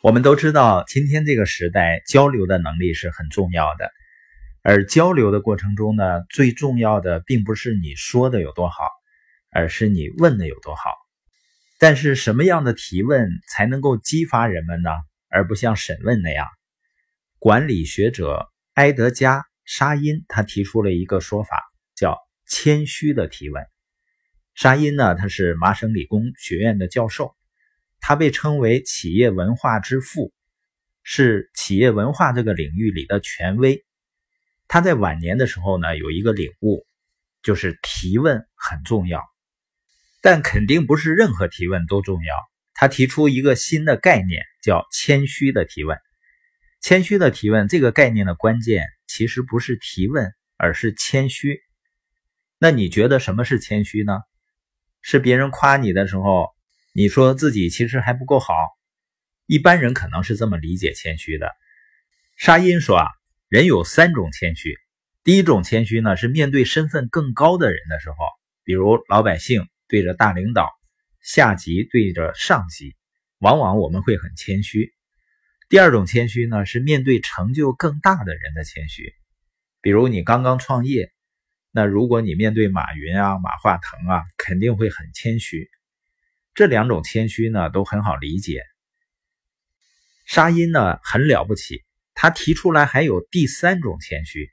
我们都知道，今天这个时代交流的能力是很重要的，而交流的过程中呢，最重要的并不是你说的有多好，而是你问的有多好。但是什么样的提问才能够激发人们呢？而不像审问那样？管理学者埃德加·沙因他提出了一个说法，叫谦虚的提问。沙因呢，他是麻省理工学院的教授。他被称为企业文化之父，是企业文化这个领域里的权威。他在晚年的时候呢，有一个领悟，就是提问很重要，但肯定不是任何提问都重要。他提出一个新的概念，叫谦虚的提问。谦虚的提问这个概念的关键其实不是提问，而是谦虚。那你觉得什么是谦虚呢？是别人夸你的时候。你说自己其实还不够好，一般人可能是这么理解谦虚的。沙因说啊，人有三种谦虚。第一种谦虚呢，是面对身份更高的人的时候，比如老百姓对着大领导，下级对着上级，往往我们会很谦虚。第二种谦虚呢，是面对成就更大的人的谦虚，比如你刚刚创业，那如果你面对马云啊、马化腾啊，肯定会很谦虚。这两种谦虚呢都很好理解。沙因呢很了不起，他提出来还有第三种谦虚。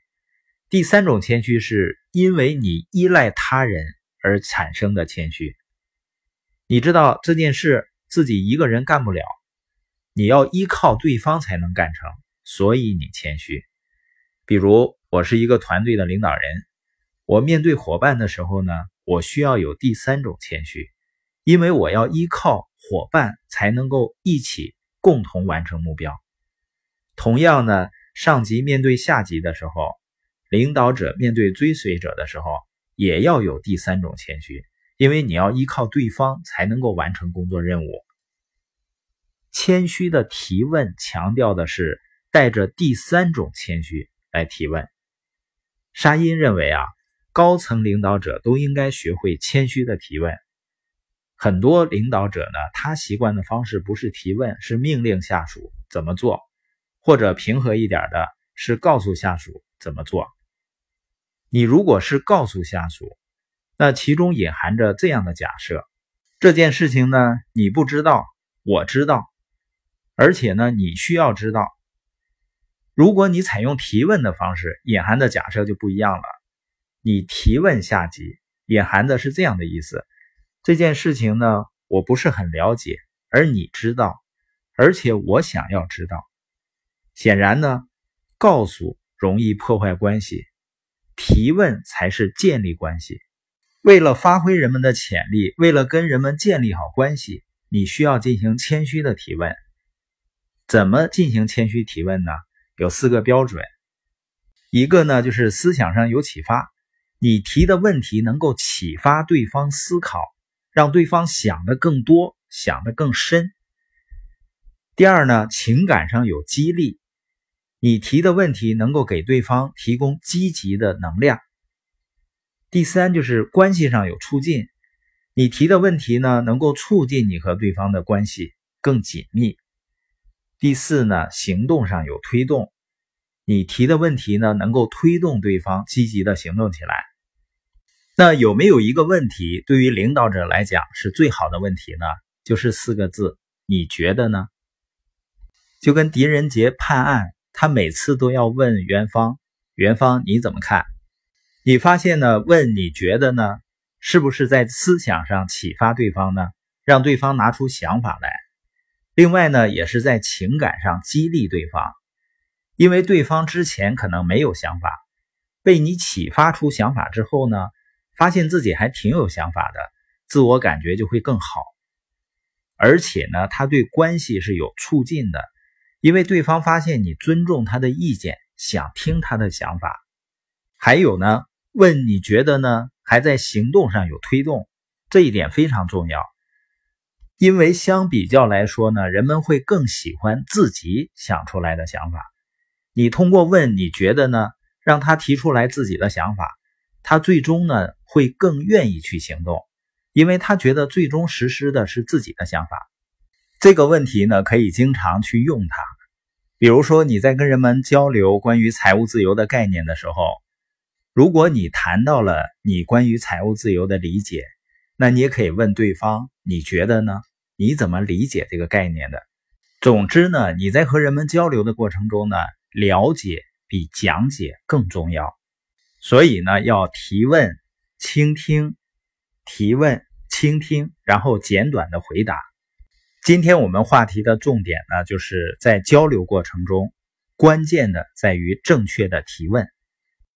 第三种谦虚是因为你依赖他人而产生的谦虚。你知道这件事自己一个人干不了，你要依靠对方才能干成，所以你谦虚。比如我是一个团队的领导人，我面对伙伴的时候呢，我需要有第三种谦虚。因为我要依靠伙伴才能够一起共同完成目标。同样呢，上级面对下级的时候，领导者面对追随者的时候，也要有第三种谦虚，因为你要依靠对方才能够完成工作任务。谦虚的提问强调的是带着第三种谦虚来提问。沙因认为啊，高层领导者都应该学会谦虚的提问。很多领导者呢，他习惯的方式不是提问，是命令下属怎么做，或者平和一点的是告诉下属怎么做。你如果是告诉下属，那其中隐含着这样的假设：这件事情呢，你不知道，我知道，而且呢，你需要知道。如果你采用提问的方式，隐含的假设就不一样了。你提问下级，隐含的是这样的意思。这件事情呢，我不是很了解，而你知道，而且我想要知道。显然呢，告诉容易破坏关系，提问才是建立关系。为了发挥人们的潜力，为了跟人们建立好关系，你需要进行谦虚的提问。怎么进行谦虚提问呢？有四个标准。一个呢，就是思想上有启发，你提的问题能够启发对方思考。让对方想的更多，想的更深。第二呢，情感上有激励，你提的问题能够给对方提供积极的能量。第三就是关系上有促进，你提的问题呢能够促进你和对方的关系更紧密。第四呢，行动上有推动，你提的问题呢能够推动对方积极的行动起来。那有没有一个问题对于领导者来讲是最好的问题呢？就是四个字，你觉得呢？就跟狄仁杰判案，他每次都要问元芳：“元芳你怎么看？”你发现呢？问你觉得呢？是不是在思想上启发对方呢？让对方拿出想法来。另外呢，也是在情感上激励对方，因为对方之前可能没有想法，被你启发出想法之后呢？发现自己还挺有想法的，自我感觉就会更好，而且呢，他对关系是有促进的，因为对方发现你尊重他的意见，想听他的想法。还有呢，问你觉得呢，还在行动上有推动，这一点非常重要，因为相比较来说呢，人们会更喜欢自己想出来的想法。你通过问你觉得呢，让他提出来自己的想法。他最终呢会更愿意去行动，因为他觉得最终实施的是自己的想法。这个问题呢，可以经常去用它。比如说，你在跟人们交流关于财务自由的概念的时候，如果你谈到了你关于财务自由的理解，那你也可以问对方：“你觉得呢？你怎么理解这个概念的？”总之呢，你在和人们交流的过程中呢，了解比讲解更重要。所以呢，要提问、倾听、提问、倾听，然后简短的回答。今天我们话题的重点呢，就是在交流过程中，关键的在于正确的提问。